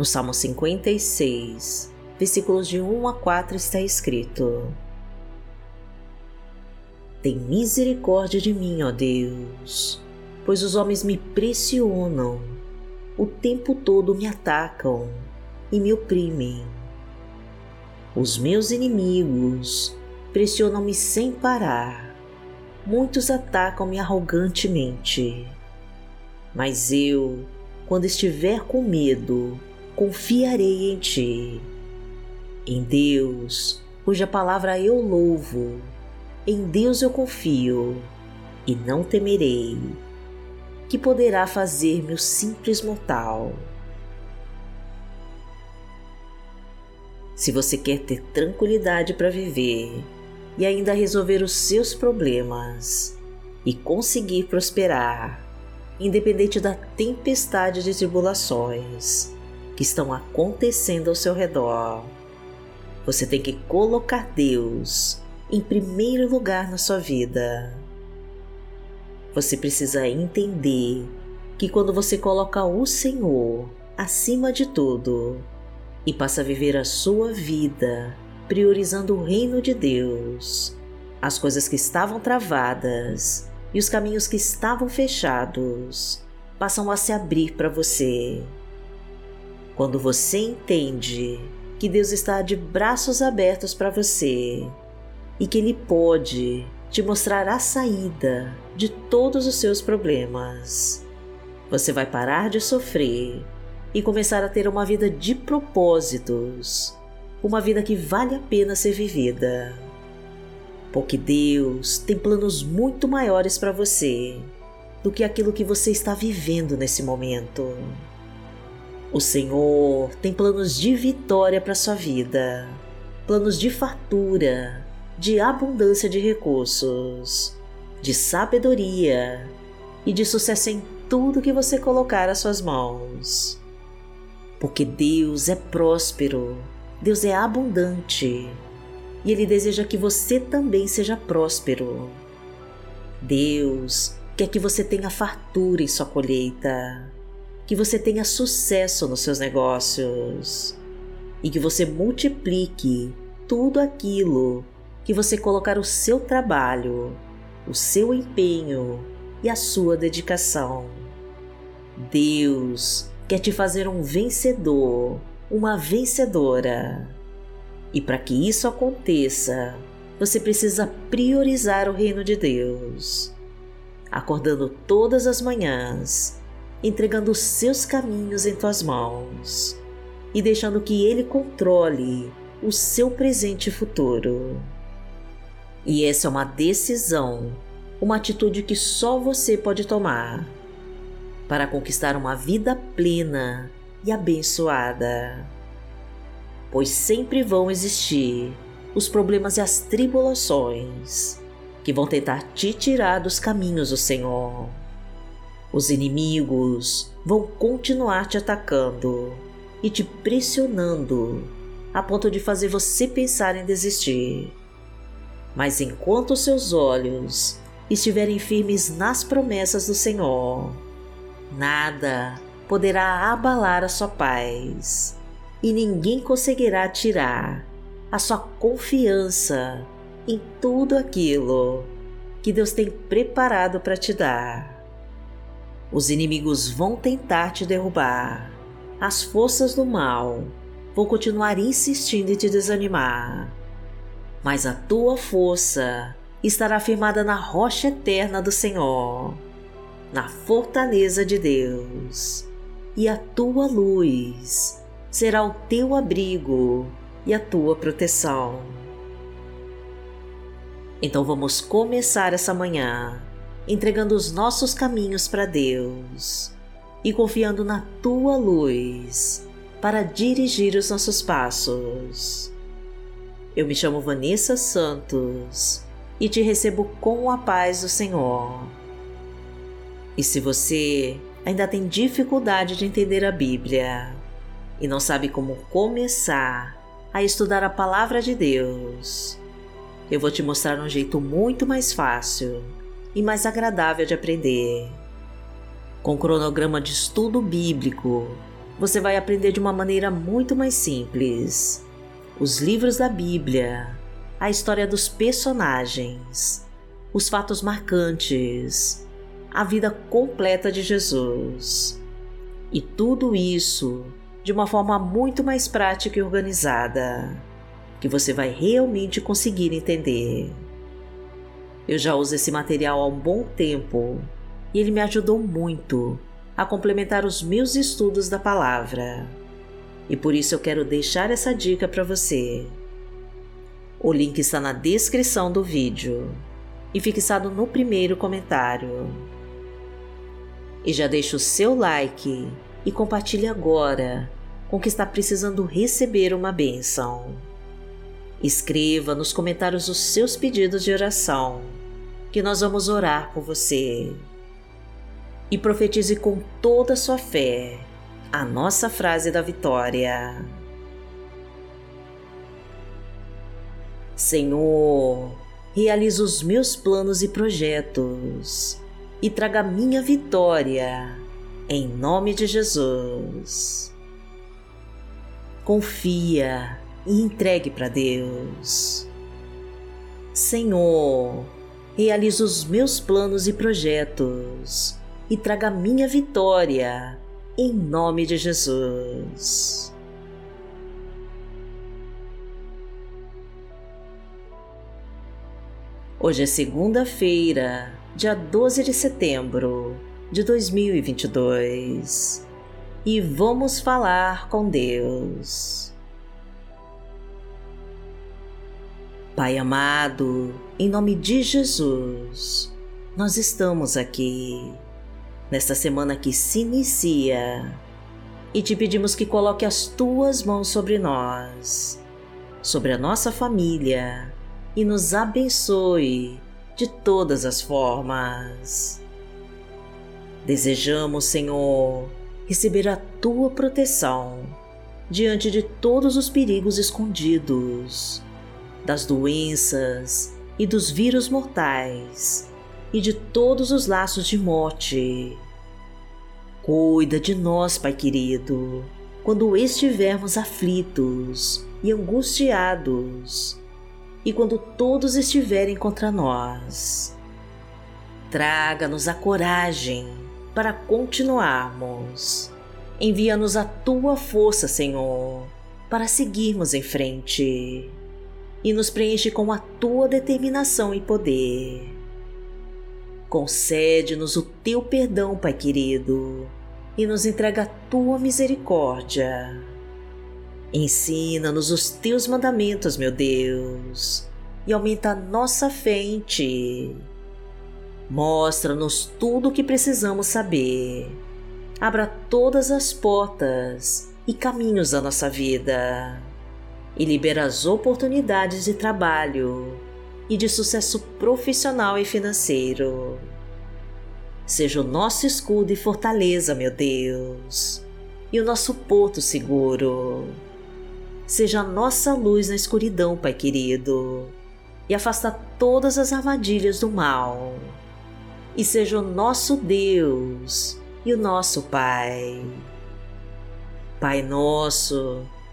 No Salmo 56, versículos de 1 a 4 está escrito: Tem misericórdia de mim, ó Deus, pois os homens me pressionam, o tempo todo me atacam e me oprimem. Os meus inimigos pressionam-me sem parar. Muitos atacam-me arrogantemente. Mas eu, quando estiver com medo, confiarei em Ti. Em Deus, cuja palavra eu louvo, em Deus eu confio e não temerei. Que poderá fazer-me o simples mortal? Se você quer ter tranquilidade para viver e ainda resolver os seus problemas e conseguir prosperar, independente da tempestade de tribulações que estão acontecendo ao seu redor, você tem que colocar Deus em primeiro lugar na sua vida. Você precisa entender que quando você coloca o Senhor acima de tudo, e passa a viver a sua vida priorizando o reino de Deus, as coisas que estavam travadas e os caminhos que estavam fechados passam a se abrir para você. Quando você entende que Deus está de braços abertos para você e que Ele pode te mostrar a saída de todos os seus problemas, você vai parar de sofrer e começar a ter uma vida de propósitos, uma vida que vale a pena ser vivida. Porque Deus tem planos muito maiores para você do que aquilo que você está vivendo nesse momento. O Senhor tem planos de vitória para sua vida, planos de fartura, de abundância de recursos, de sabedoria e de sucesso em tudo que você colocar às suas mãos porque Deus é próspero, Deus é abundante e Ele deseja que você também seja próspero. Deus quer que você tenha fartura em sua colheita, que você tenha sucesso nos seus negócios e que você multiplique tudo aquilo que você colocar o seu trabalho, o seu empenho e a sua dedicação. Deus quer te fazer um vencedor, uma vencedora. E para que isso aconteça, você precisa priorizar o reino de Deus, acordando todas as manhãs, entregando seus caminhos em tuas mãos e deixando que Ele controle o seu presente e futuro. E essa é uma decisão, uma atitude que só você pode tomar para conquistar uma vida plena e abençoada. Pois sempre vão existir os problemas e as tribulações que vão tentar te tirar dos caminhos do Senhor. Os inimigos vão continuar te atacando e te pressionando a ponto de fazer você pensar em desistir. Mas enquanto seus olhos estiverem firmes nas promessas do Senhor, Nada poderá abalar a sua paz e ninguém conseguirá tirar a sua confiança em tudo aquilo que Deus tem preparado para te dar. Os inimigos vão tentar te derrubar, as forças do mal vão continuar insistindo em te desanimar, mas a tua força estará firmada na rocha eterna do Senhor na fortaleza de Deus, e a tua luz será o teu abrigo e a tua proteção. Então vamos começar essa manhã entregando os nossos caminhos para Deus e confiando na tua luz para dirigir os nossos passos. Eu me chamo Vanessa Santos e te recebo com a paz do Senhor e se você ainda tem dificuldade de entender a Bíblia e não sabe como começar a estudar a Palavra de Deus, eu vou te mostrar um jeito muito mais fácil e mais agradável de aprender. Com cronograma de estudo bíblico você vai aprender de uma maneira muito mais simples. Os livros da Bíblia, a história dos personagens, os fatos marcantes, a vida completa de Jesus. E tudo isso de uma forma muito mais prática e organizada, que você vai realmente conseguir entender. Eu já uso esse material há um bom tempo e ele me ajudou muito a complementar os meus estudos da palavra. E por isso eu quero deixar essa dica para você. O link está na descrição do vídeo e fixado no primeiro comentário. E já deixa o seu like e compartilhe agora com quem está precisando receber uma bênção. Escreva nos comentários os seus pedidos de oração, que nós vamos orar por você e profetize com toda a sua fé a nossa frase da vitória. Senhor, realize os meus planos e projetos e traga minha vitória, em nome de Jesus. Confia e entregue para Deus. Senhor, realize os meus planos e projetos e traga minha vitória, em nome de Jesus. Hoje é segunda-feira, dia 12 de setembro de 2022 e vamos falar com Deus. Pai amado, em nome de Jesus, nós estamos aqui nesta semana que se inicia e te pedimos que coloque as tuas mãos sobre nós, sobre a nossa família e nos abençoe de todas as formas. Desejamos, Senhor, receber a tua proteção diante de todos os perigos escondidos, das doenças e dos vírus mortais e de todos os laços de morte. Cuida de nós, Pai querido, quando estivermos aflitos e angustiados, e quando todos estiverem contra nós. Traga-nos a coragem para continuarmos. Envia-nos a tua força, Senhor, para seguirmos em frente. E nos preenche com a tua determinação e poder Concede-nos o teu perdão, Pai querido, e nos entrega a tua misericórdia. Ensina-nos os teus mandamentos, meu Deus, e aumenta a nossa fé em ti. Mostra-nos tudo o que precisamos saber. Abra todas as portas e caminhos da nossa vida e libera as oportunidades de trabalho e de sucesso profissional e financeiro. Seja o nosso escudo e fortaleza, meu Deus, e o nosso porto seguro. Seja a nossa luz na escuridão, Pai querido, e afasta todas as armadilhas do mal. E seja o nosso Deus e o nosso Pai. Pai nosso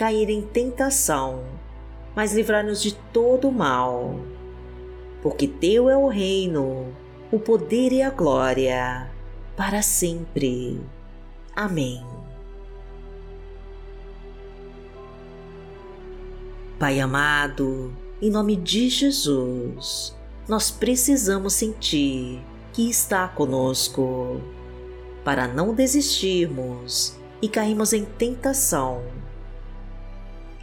cair em tentação, mas livrai-nos de todo o mal porque Teu é o reino, o poder e a glória, para sempre. Amém. Pai amado, em nome de Jesus, nós precisamos sentir que está conosco, para não desistirmos e cairmos em tentação.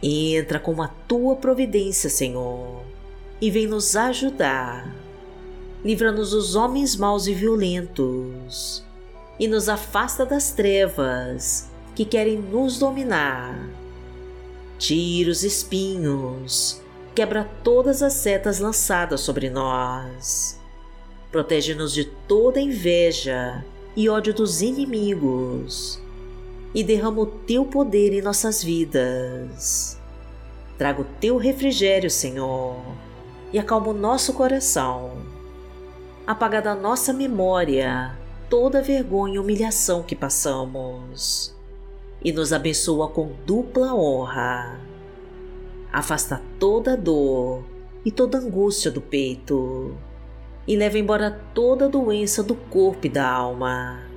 Entra com a tua providência, Senhor e vem nos ajudar. Livra-nos dos homens maus e violentos e nos afasta das trevas que querem nos dominar. Tira os espinhos, quebra todas as setas lançadas sobre nós. Protege-nos de toda inveja e ódio dos inimigos e derrama o teu poder em nossas vidas. Traga o teu refrigério, Senhor, e acalma o nosso coração. Apaga da nossa memória toda vergonha e humilhação que passamos e nos abençoa com dupla honra. Afasta toda dor e toda angústia do peito e leva embora toda doença do corpo e da alma.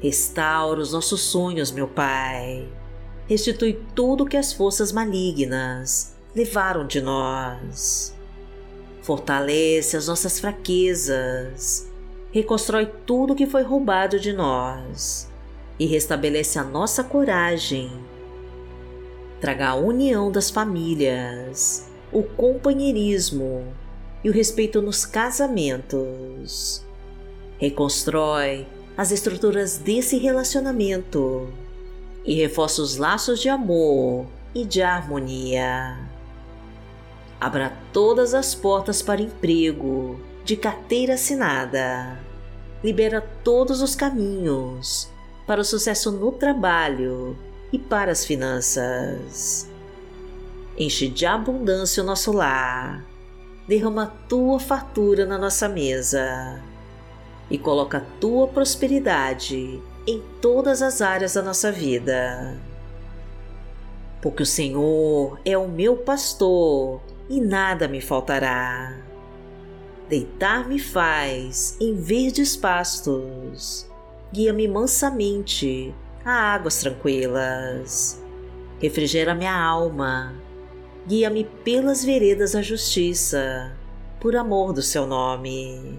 Restaura os nossos sonhos, meu Pai. Restitui tudo que as forças malignas levaram de nós. Fortalece as nossas fraquezas. Reconstrói tudo que foi roubado de nós e restabelece a nossa coragem. Traga a união das famílias, o companheirismo e o respeito nos casamentos. Reconstrói as estruturas desse relacionamento e reforça os laços de amor e de harmonia. Abra todas as portas para emprego de carteira assinada. Libera todos os caminhos para o sucesso no trabalho e para as finanças. Enche de abundância o nosso lar. Derrama tua fartura na nossa mesa. E coloca a tua prosperidade em todas as áreas da nossa vida. Porque o Senhor é o meu pastor e nada me faltará. Deitar-me faz em verdes pastos guia-me mansamente a águas tranquilas. Refrigera minha alma, guia-me pelas veredas da justiça, por amor do seu nome.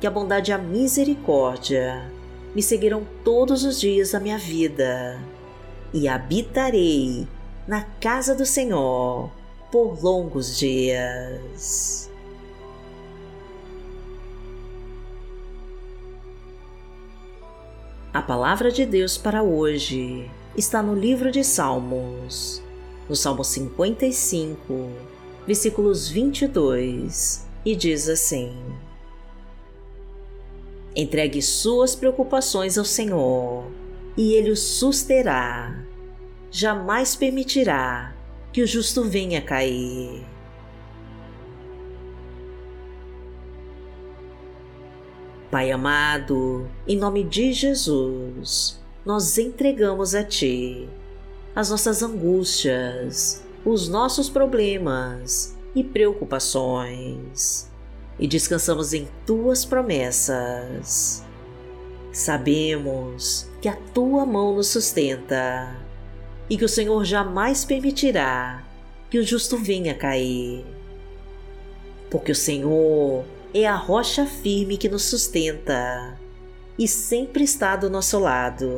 que a bondade e a misericórdia me seguirão todos os dias da minha vida, e habitarei na casa do Senhor por longos dias. A palavra de Deus para hoje está no livro de Salmos, no Salmo 55, versículos 22, e diz assim: Entregue suas preocupações ao Senhor, e Ele os susterá. Jamais permitirá que o justo venha a cair. Pai amado, em nome de Jesus, nós entregamos a Ti as nossas angústias, os nossos problemas e preocupações e descansamos em Tuas promessas. Sabemos que a Tua mão nos sustenta e que o Senhor jamais permitirá que o justo venha cair. Porque o Senhor é a rocha firme que nos sustenta e sempre está do nosso lado.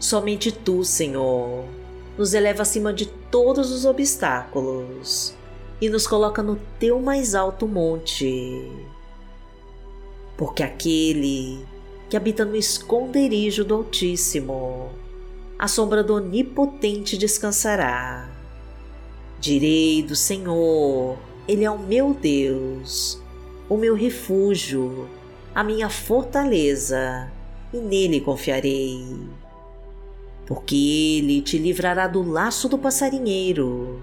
Somente tu, Senhor, nos eleva acima de todos os obstáculos e nos coloca no teu mais alto monte. Porque aquele que habita no esconderijo do Altíssimo, a sombra do Onipotente descansará. Direi do Senhor, Ele é o meu Deus o meu refúgio, a minha fortaleza, e nele confiarei. Porque ele te livrará do laço do passarinheiro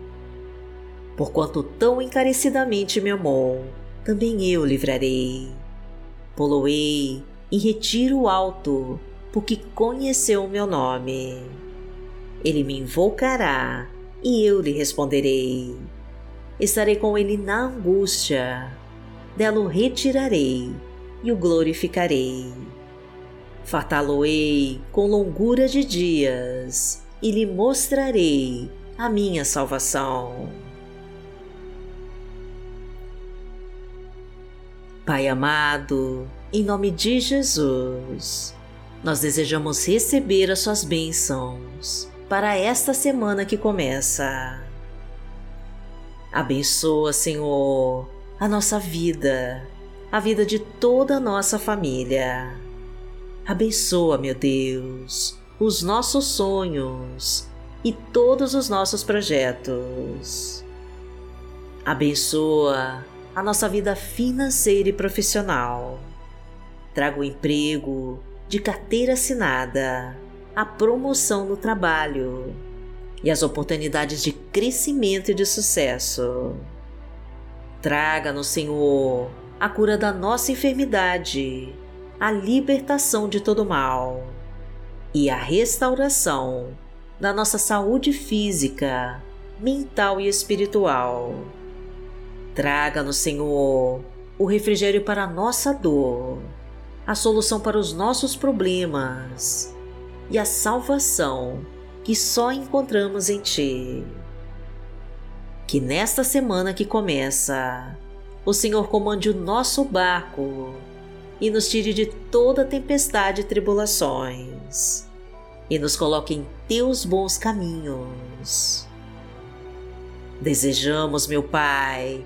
Porquanto tão encarecidamente me amou, também eu livrarei. Poloei em retiro alto, porque conheceu o meu nome. Ele me invocará e eu lhe responderei. Estarei com ele na angústia, dela o retirarei e o glorificarei. Fartá-lo-ei com longura de dias e lhe mostrarei a minha salvação. Pai amado, em nome de Jesus, nós desejamos receber as Suas bênçãos para esta semana que começa. Abençoa, Senhor, a nossa vida, a vida de toda a nossa família. Abençoa, meu Deus, os nossos sonhos e todos os nossos projetos. Abençoa a nossa vida financeira e profissional. Traga o emprego de carteira assinada a promoção no trabalho e as oportunidades de crescimento e de sucesso. Traga-nos, Senhor, a cura da nossa enfermidade, a libertação de todo mal e a restauração da nossa saúde física, mental e espiritual. Traga-nos, Senhor, o refrigério para a nossa dor, a solução para os nossos problemas e a salvação que só encontramos em Ti. Que nesta semana que começa, o Senhor comande o nosso barco e nos tire de toda tempestade e tribulações e nos coloque em Teus bons caminhos. Desejamos, meu Pai,